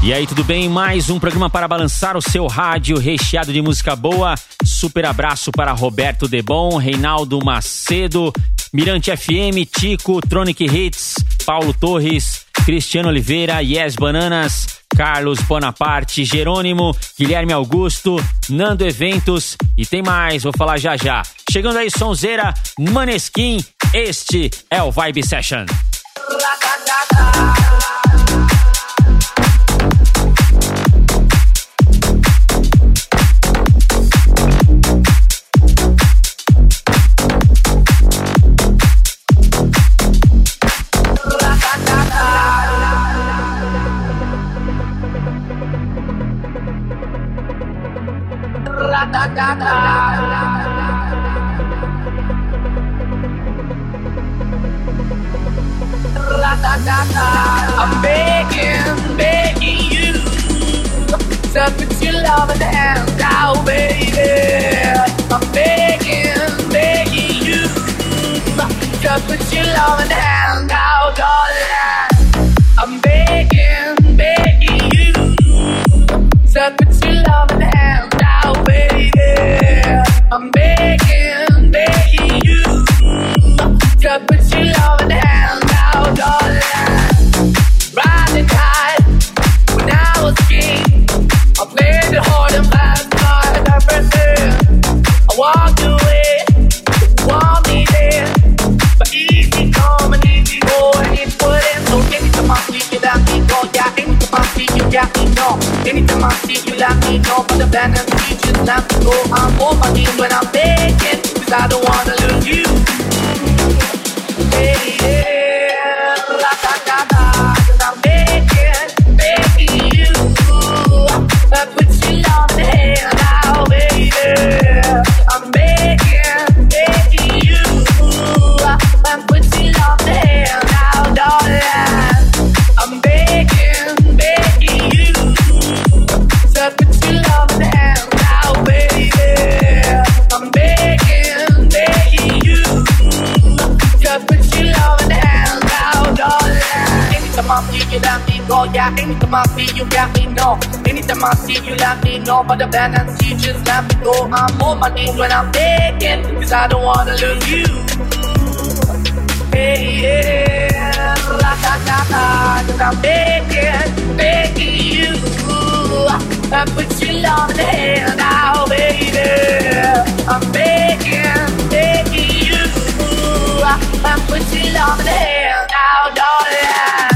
E aí, tudo bem? Mais um programa para balançar o seu rádio recheado de música boa. Super abraço para Roberto Debon, Reinaldo Macedo, Mirante FM, Tico, Tronic Hits, Paulo Torres, Cristiano Oliveira, Yes Bananas, Carlos Bonaparte, Jerônimo, Guilherme Augusto, Nando Eventos e tem mais, vou falar já já. Chegando aí, Sonzeira, Maneskin, este é o Vibe Session. I'm begging, begging you to put your love in the hand out, baby. I'm begging, begging you to put your love in than a creature not to know I'm on my knees when I'm begging Cause I don't want I see you, let me know. Anytime I see you, let me know. But the and see, just let me go. I'm on my knees when I'm begging, cause I don't wanna lose you. Hey, yeah, la da da da, cause I'm begging, begging you. I put your love in the hand now, baby. I'm begging, begging you. I put your love in the hand now, darling.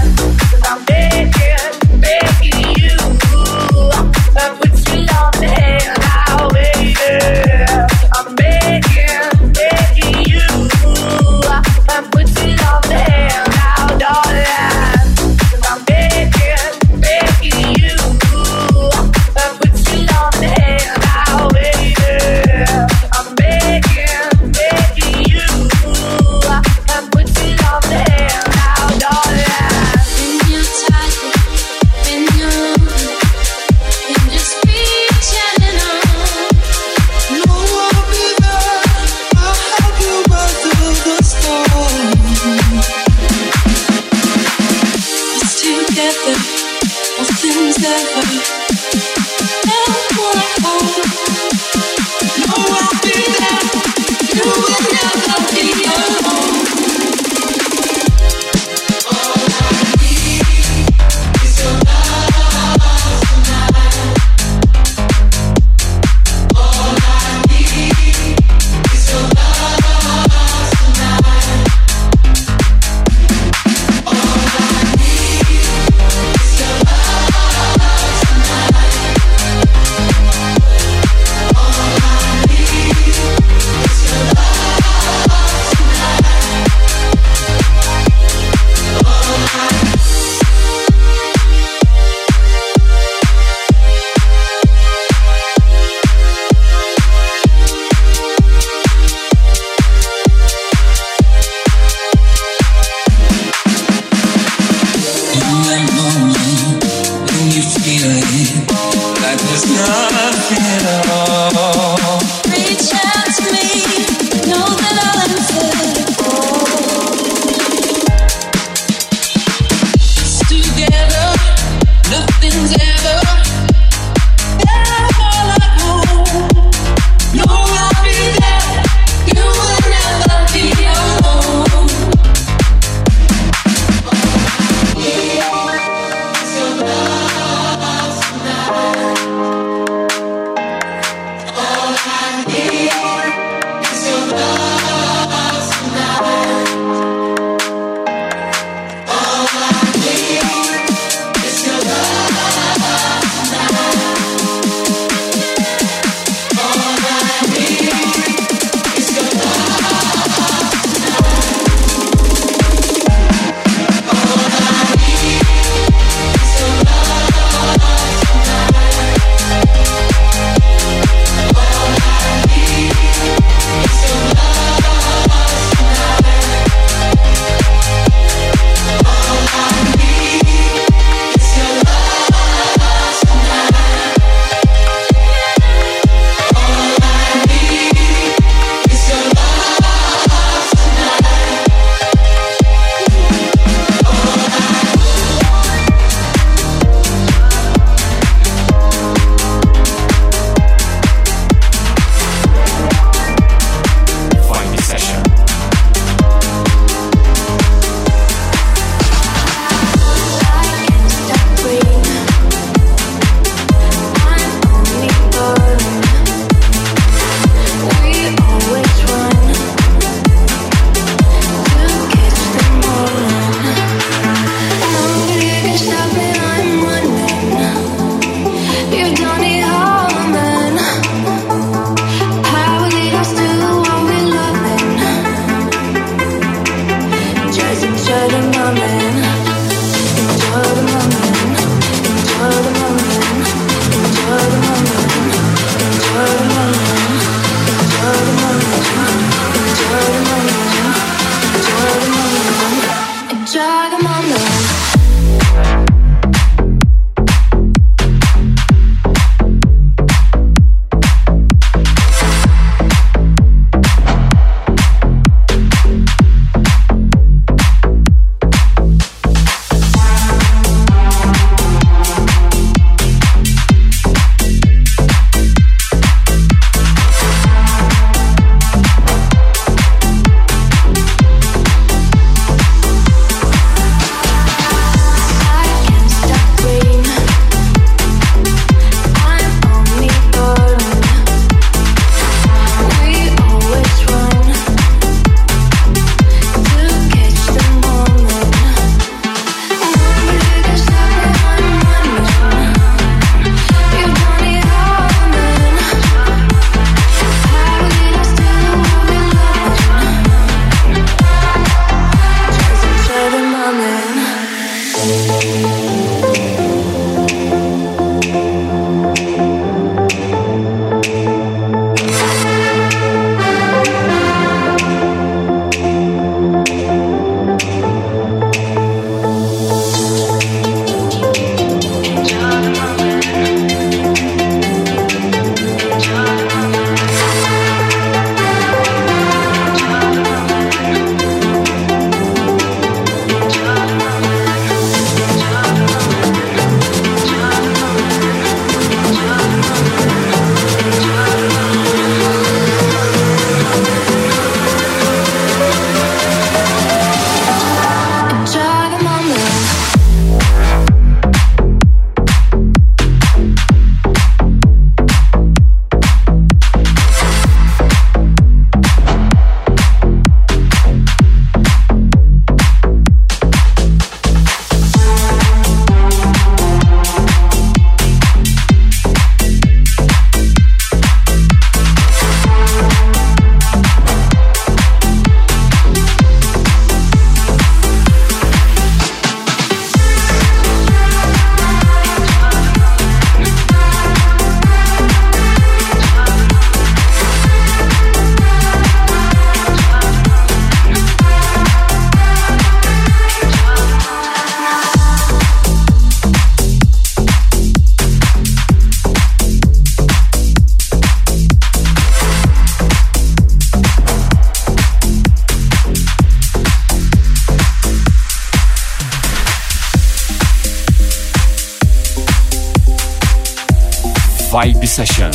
vibe session.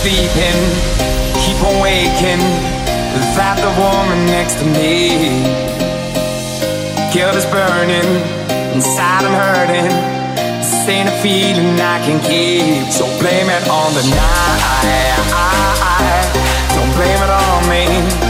sleeping, keep on waking without the woman next to me. Guilt is burning, inside I'm hurting. This ain't a feeling I can keep. So blame it on the night. Don't blame it on me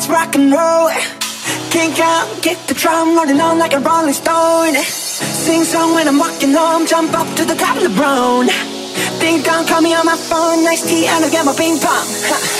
let's rock and roll. Kink out, kick the drum, rolling on like a rolling stone. Sing song when I'm walking home, jump up to the top of the brown Ding dong, call me on my phone, nice tea and I'll get my ping pong.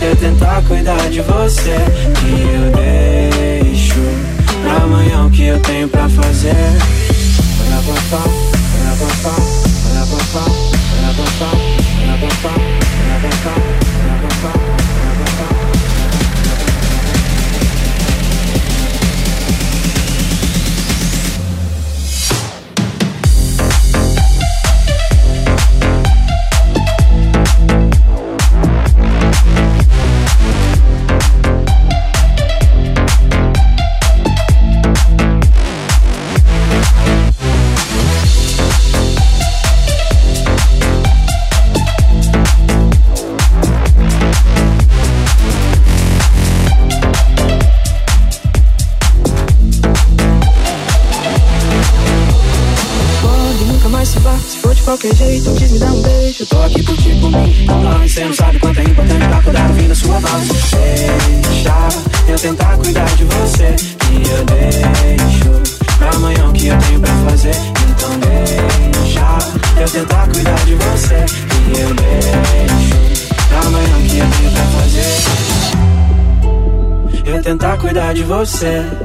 eu tentar cuidar de você. Que eu deixo pra amanhã o que eu tenho pra fazer. Olha papá, olha papá, olha olha papá, olha olha papá, olha yourself.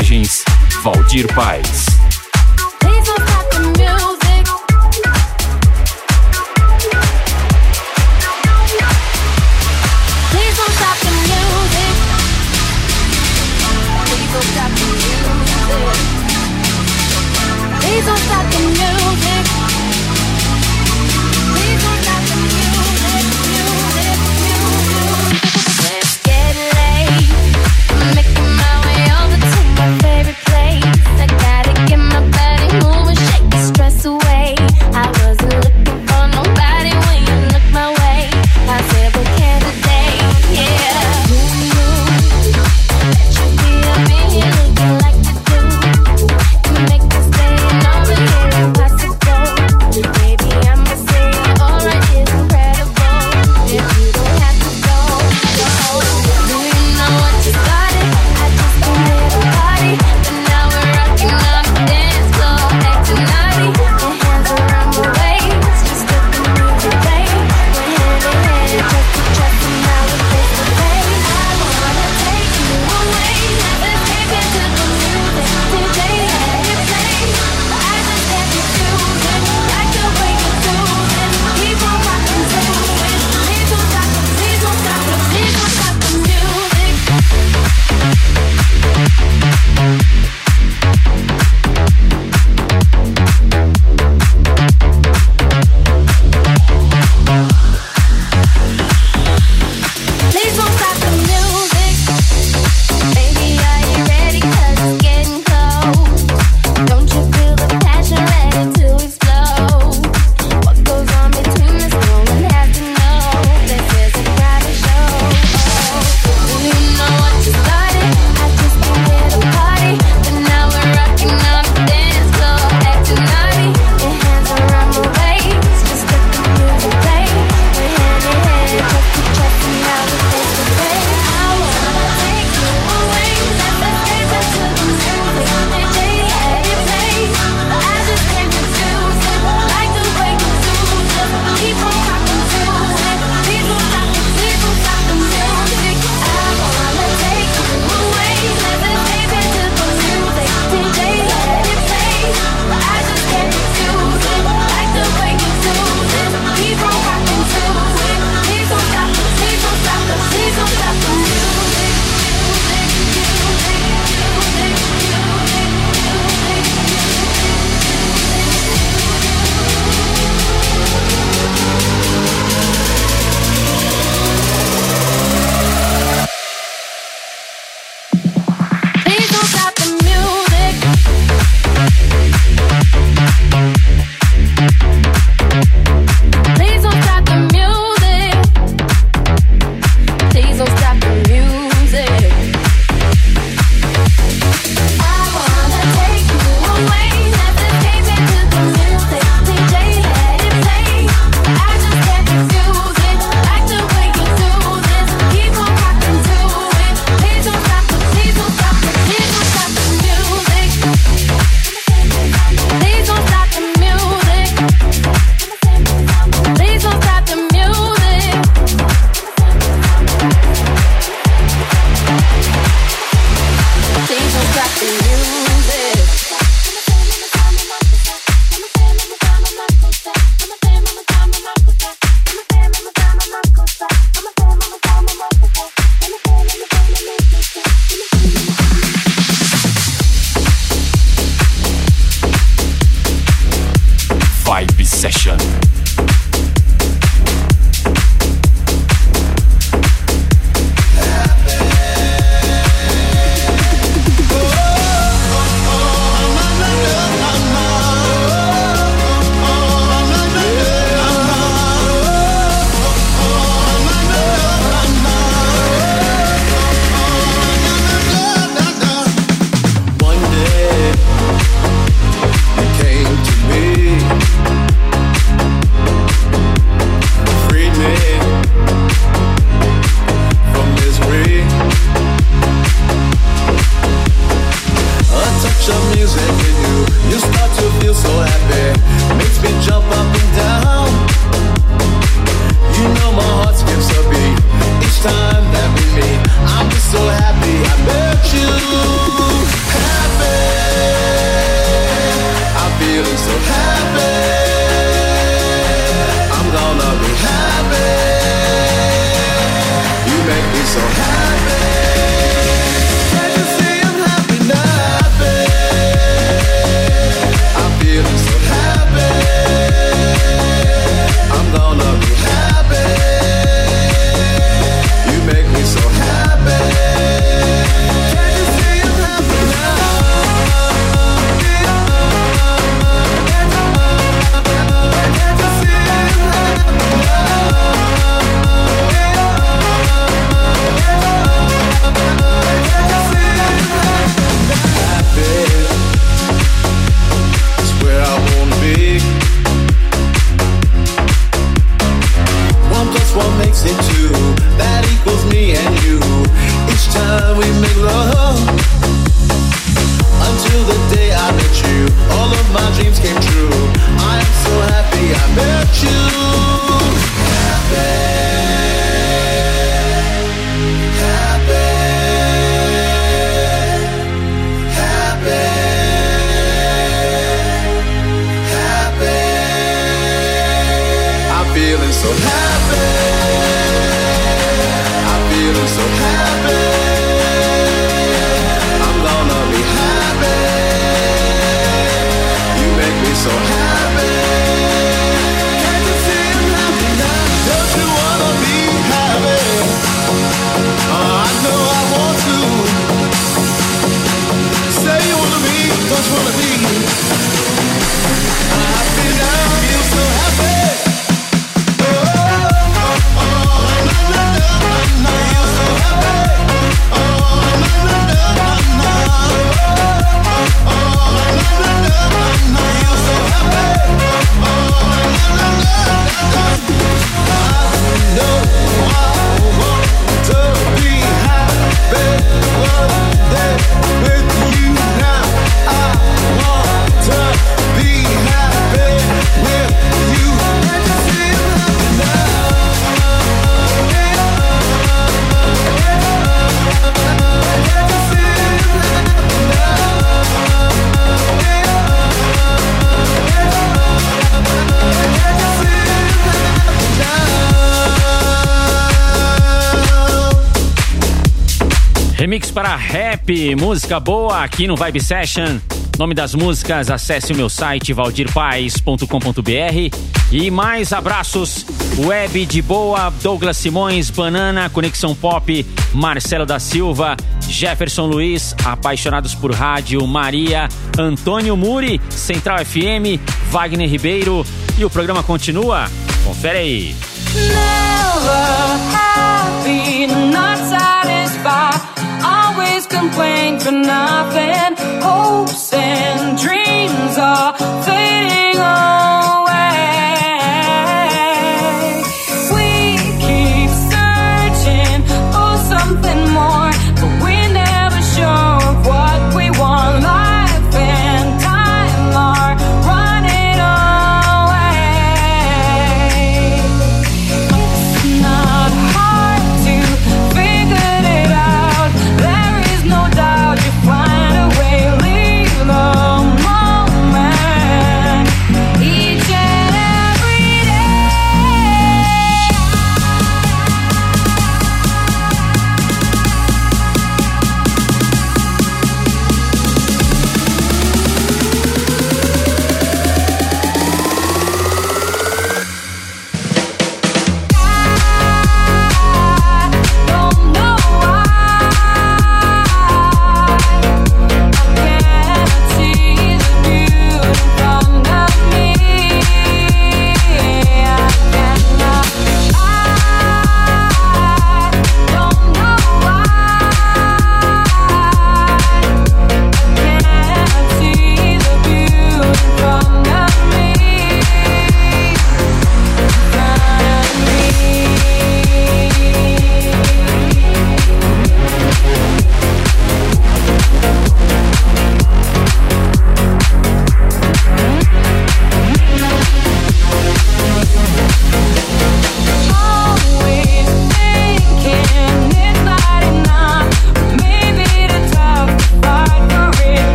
Mixagens Valdir Paz. música boa aqui no Vibe Session. Nome das músicas, acesse o meu site valdirpaes.com.br. E mais abraços, Web de Boa, Douglas Simões, Banana, Conexão Pop, Marcelo da Silva, Jefferson Luiz, Apaixonados por Rádio, Maria, Antônio Muri, Central FM, Wagner Ribeiro. E o programa continua? Confere aí. Never complain for nothing. Hopes and dreams are fading on.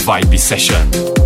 vibey session.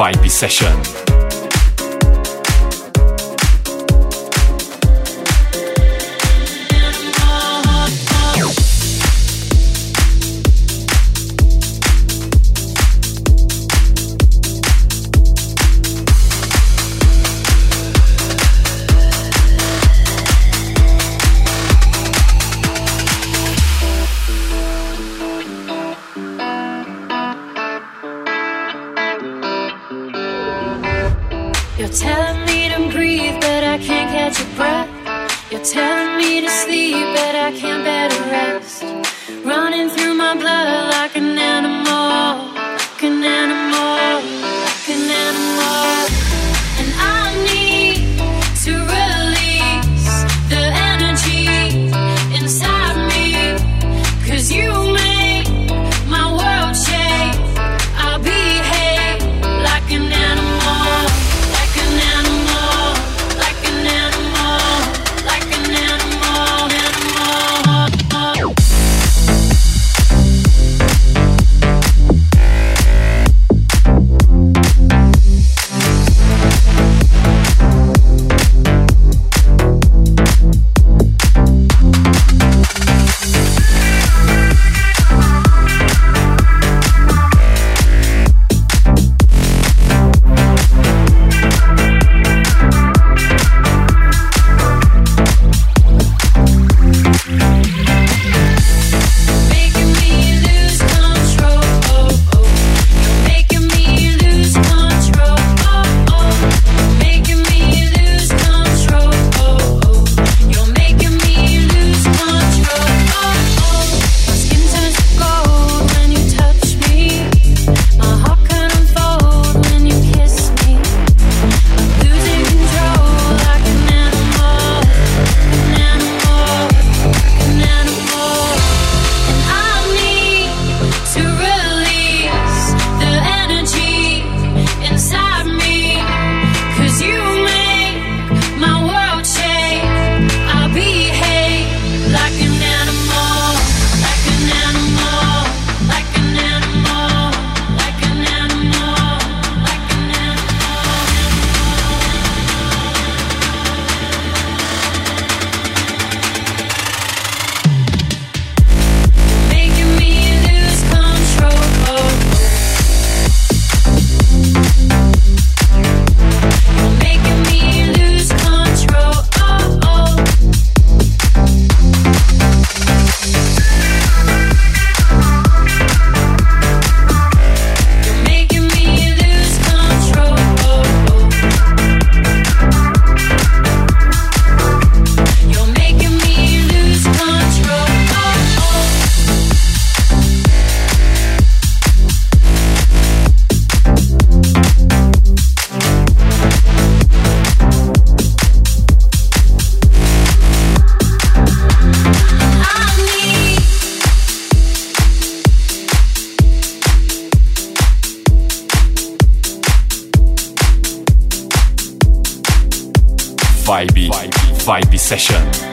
Vibe Session. vibey, vibey session.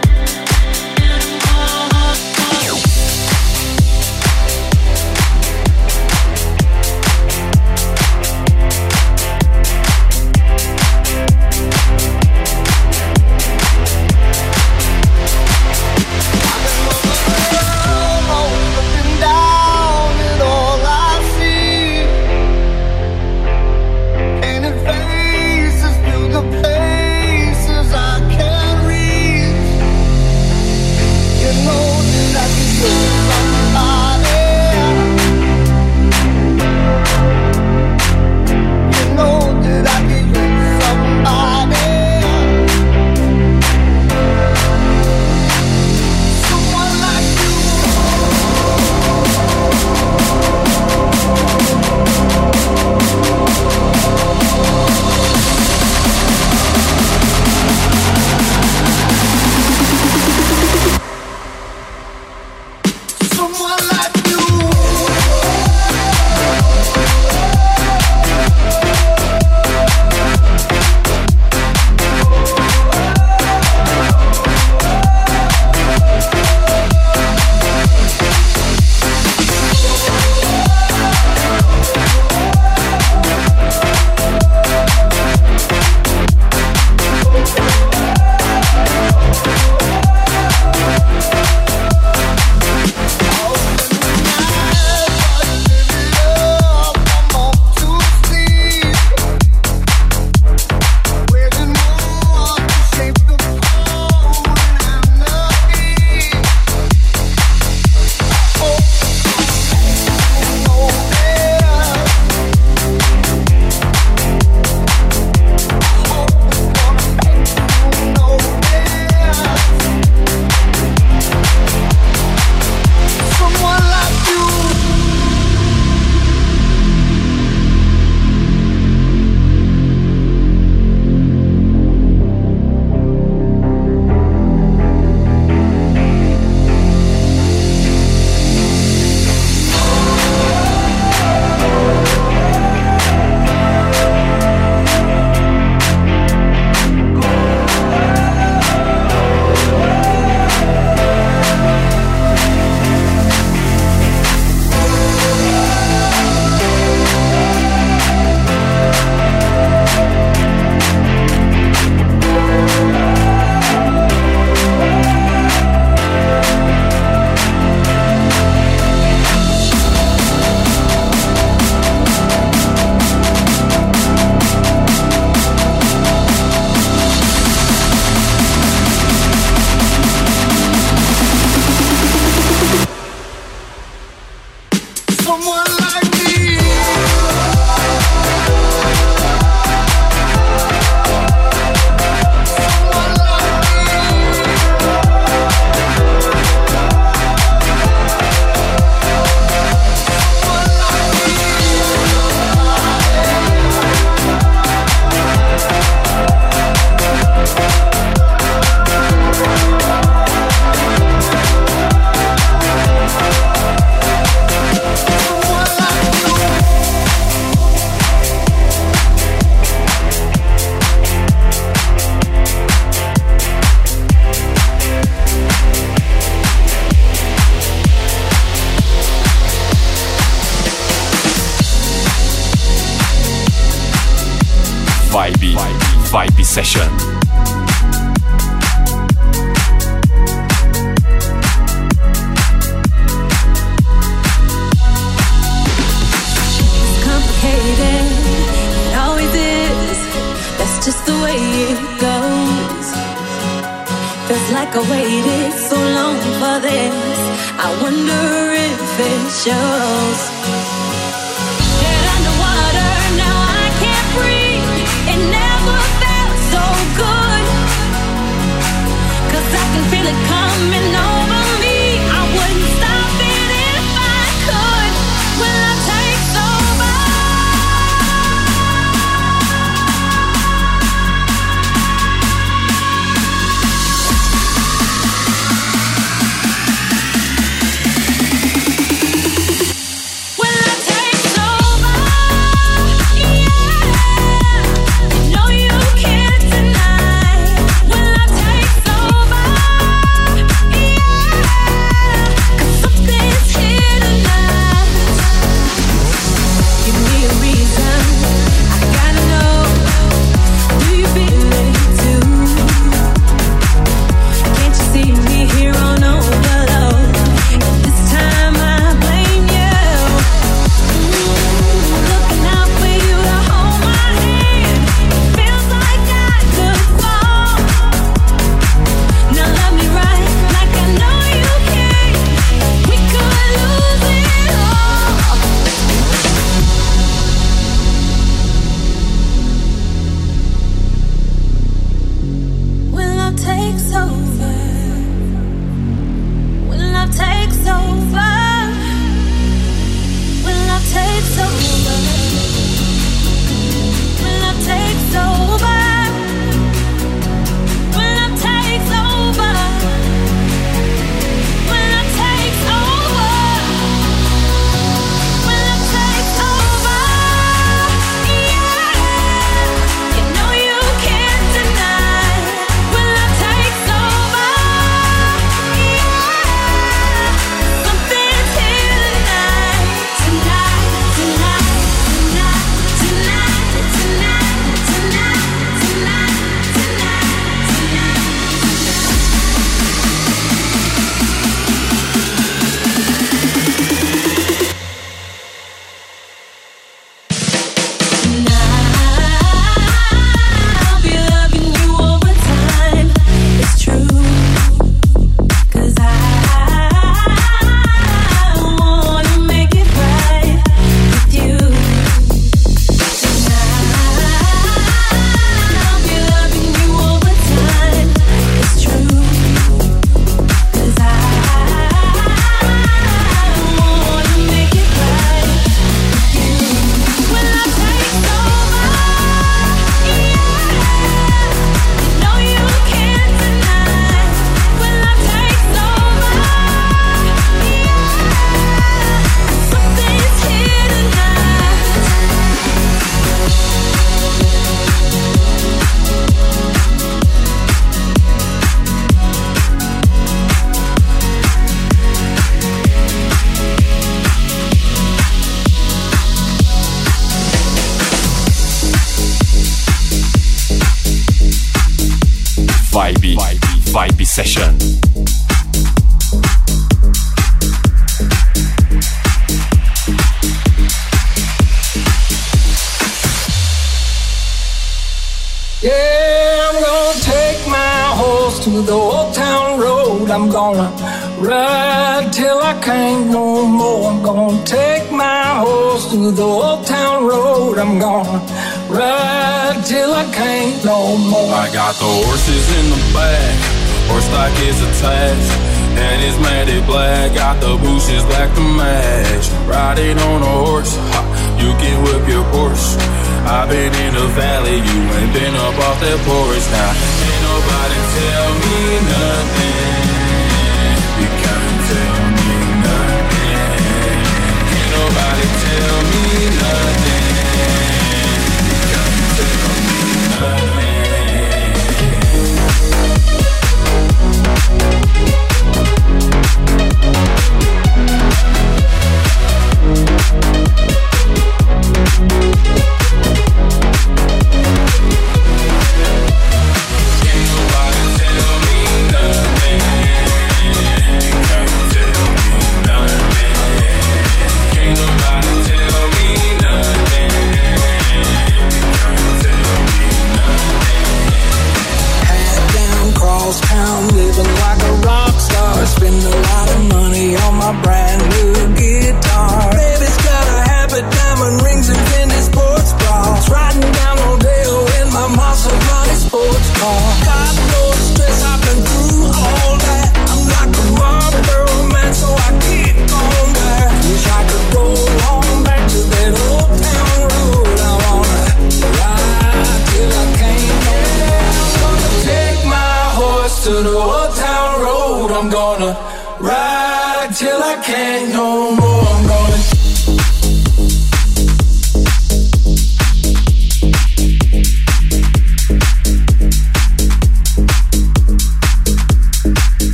session. Got the horses in the back, horse stock is attached, and it's matted black. Got the bushes black to match. Riding on a horse, ha, you can whip your horse. I've been in the valley, you ain't been up off that porch now. Ain't nobody tell me nothing.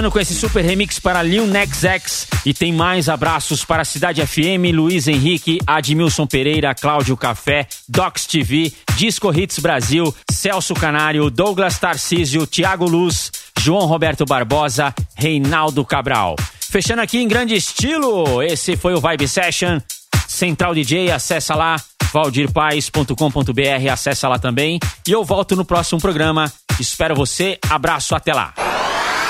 Fechando com esse super remix para Lil Nex X. E tem mais abraços para Cidade FM, Luiz Henrique, Admilson Pereira, Cláudio Café, Docs TV, Disco Hits Brasil, Celso Canário, Douglas Tarcísio, Thiago Luz, João Roberto Barbosa, Reinaldo Cabral. Fechando aqui em grande estilo, esse foi o Vibe Session. Central DJ, acessa lá, valdirpaes.com.br, acessa lá também. E eu volto no próximo programa. Espero você. Abraço, até lá.